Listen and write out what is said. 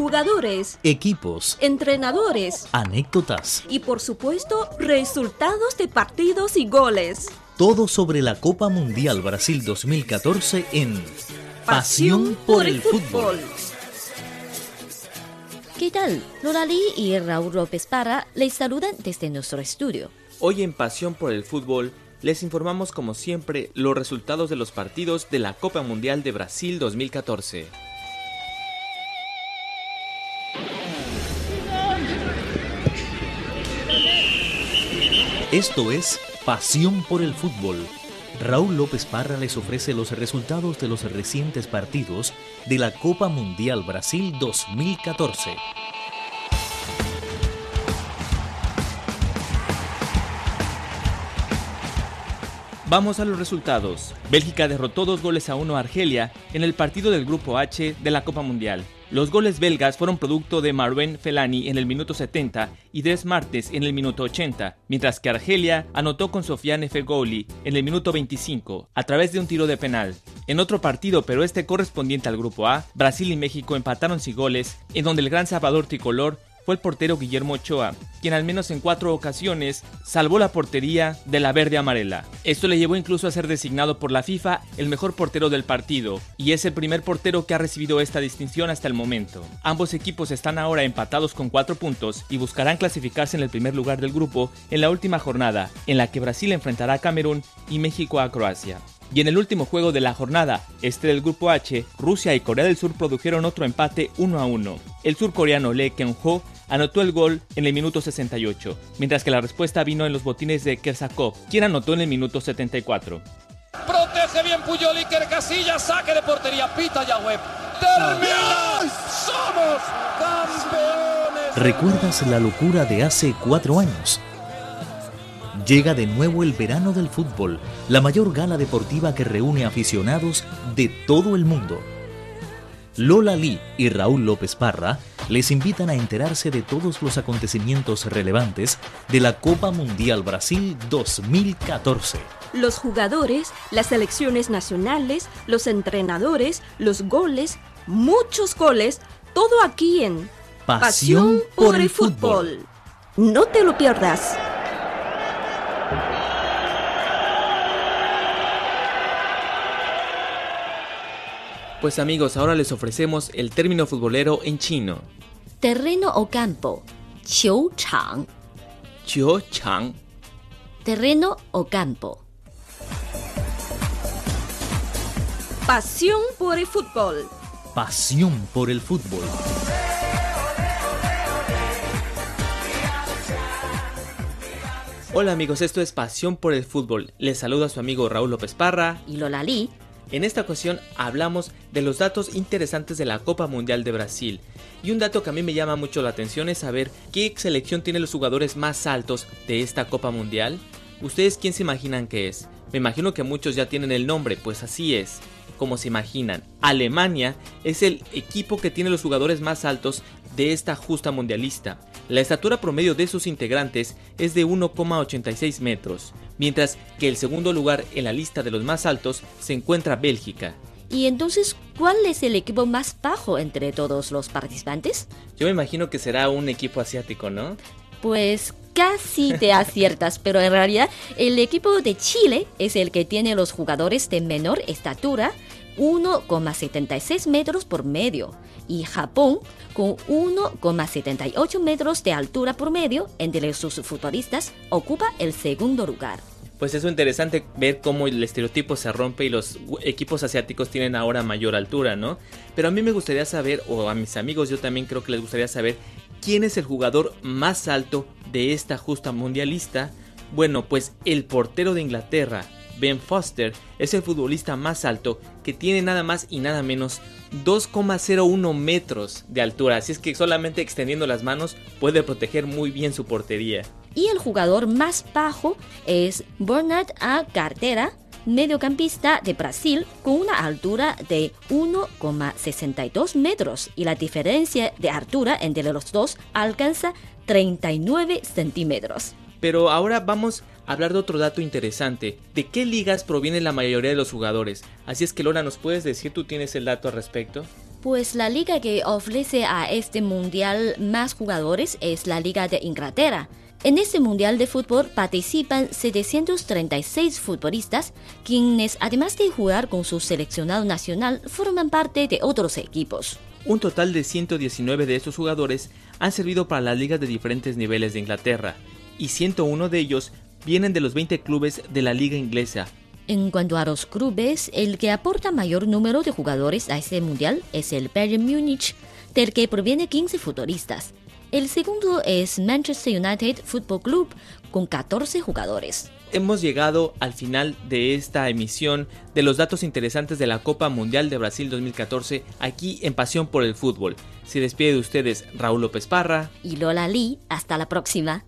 jugadores, equipos, entrenadores anécdotas, y por supuesto resultados de partidos y goles. todo sobre la Copa Mundial Brasil 2014 en Pasión por el Fútbol. ¿Qué tal? Lee y Raúl López Parra les saludan desde nuestro estudio. Hoy en Pasión por el Fútbol les informamos como siempre los resultados de los partidos de la Copa Mundial de Brasil 2014. Esto es Pasión por el Fútbol. Raúl López Parra les ofrece los resultados de los recientes partidos de la Copa Mundial Brasil 2014. Vamos a los resultados. Bélgica derrotó dos goles a uno a Argelia en el partido del Grupo H de la Copa Mundial. Los goles belgas fueron producto de Marwen Felani en el minuto 70 y Des Martes en el minuto 80, mientras que Argelia anotó con Sofiane Fegoli en el minuto 25 a través de un tiro de penal. En otro partido, pero este correspondiente al Grupo A, Brasil y México empataron sin goles, en donde el gran salvador tricolor el portero Guillermo Ochoa, quien al menos en cuatro ocasiones salvó la portería de la verde amarela. Esto le llevó incluso a ser designado por la FIFA el mejor portero del partido, y es el primer portero que ha recibido esta distinción hasta el momento. Ambos equipos están ahora empatados con cuatro puntos y buscarán clasificarse en el primer lugar del grupo en la última jornada, en la que Brasil enfrentará a Camerún y México a Croacia. Y en el último juego de la jornada, este del grupo H, Rusia y Corea del Sur produjeron otro empate 1 a 1. El surcoreano Lee Kyung-ho anotó el gol en el minuto 68, mientras que la respuesta vino en los botines de Kersakov, quien anotó en el minuto 74. Protege bien Puyol Iker Casillas, saque de portería, pita Yahweh. ¡Termina! ¡Somos campeones! ¿Recuerdas la locura de hace cuatro años? Llega de nuevo el verano del fútbol, la mayor gala deportiva que reúne aficionados de todo el mundo. Lola Lee y Raúl López Parra les invitan a enterarse de todos los acontecimientos relevantes de la Copa Mundial Brasil 2014. Los jugadores, las selecciones nacionales, los entrenadores, los goles, muchos goles, todo aquí en Pasión por el fútbol. No te lo pierdas. Pues amigos, ahora les ofrecemos el término futbolero en chino. Terreno o campo. 球场 Chiu Chang. Terreno o campo. Pasión por el fútbol. Pasión por el fútbol. Hola amigos, esto es Pasión por el Fútbol. Les saluda su amigo Raúl López Parra. Y Lola Lee. En esta ocasión hablamos de los datos interesantes de la Copa Mundial de Brasil. Y un dato que a mí me llama mucho la atención es saber qué selección tiene los jugadores más altos de esta Copa Mundial. ¿Ustedes quién se imaginan que es? Me imagino que muchos ya tienen el nombre, pues así es. Como se imaginan, Alemania es el equipo que tiene los jugadores más altos de esta justa mundialista. La estatura promedio de sus integrantes es de 1,86 metros, mientras que el segundo lugar en la lista de los más altos se encuentra Bélgica. ¿Y entonces cuál es el equipo más bajo entre todos los participantes? Yo me imagino que será un equipo asiático, ¿no? Pues casi te aciertas, pero en realidad el equipo de Chile es el que tiene los jugadores de menor estatura, 1,76 metros por medio, y Japón con 1,78 metros de altura por medio entre sus futbolistas ocupa el segundo lugar. Pues es interesante ver cómo el estereotipo se rompe y los equipos asiáticos tienen ahora mayor altura, ¿no? Pero a mí me gustaría saber, o a mis amigos yo también creo que les gustaría saber, ¿quién es el jugador más alto de esta justa mundialista? Bueno, pues el portero de Inglaterra, Ben Foster, es el futbolista más alto que tiene nada más y nada menos 2,01 metros de altura, así es que solamente extendiendo las manos puede proteger muy bien su portería. Y el jugador más bajo es Bernard A. Cartera, mediocampista de Brasil con una altura de 1,62 metros y la diferencia de altura entre los dos alcanza 39 centímetros. Pero ahora vamos a hablar de otro dato interesante. ¿De qué ligas proviene la mayoría de los jugadores? Así es que Lola, ¿nos puedes decir, tú tienes el dato al respecto? Pues la liga que ofrece a este mundial más jugadores es la Liga de Inglaterra. En este mundial de fútbol participan 736 futbolistas, quienes además de jugar con su seleccionado nacional forman parte de otros equipos. Un total de 119 de estos jugadores han servido para las ligas de diferentes niveles de Inglaterra, y 101 de ellos vienen de los 20 clubes de la liga inglesa. En cuanto a los clubes, el que aporta mayor número de jugadores a este mundial es el Bayern Múnich, del que proviene 15 futbolistas. El segundo es Manchester United Football Club con 14 jugadores. Hemos llegado al final de esta emisión de los datos interesantes de la Copa Mundial de Brasil 2014 aquí en Pasión por el Fútbol. Se despide de ustedes Raúl López Parra y Lola Lee. Hasta la próxima.